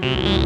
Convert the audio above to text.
Mm-hmm.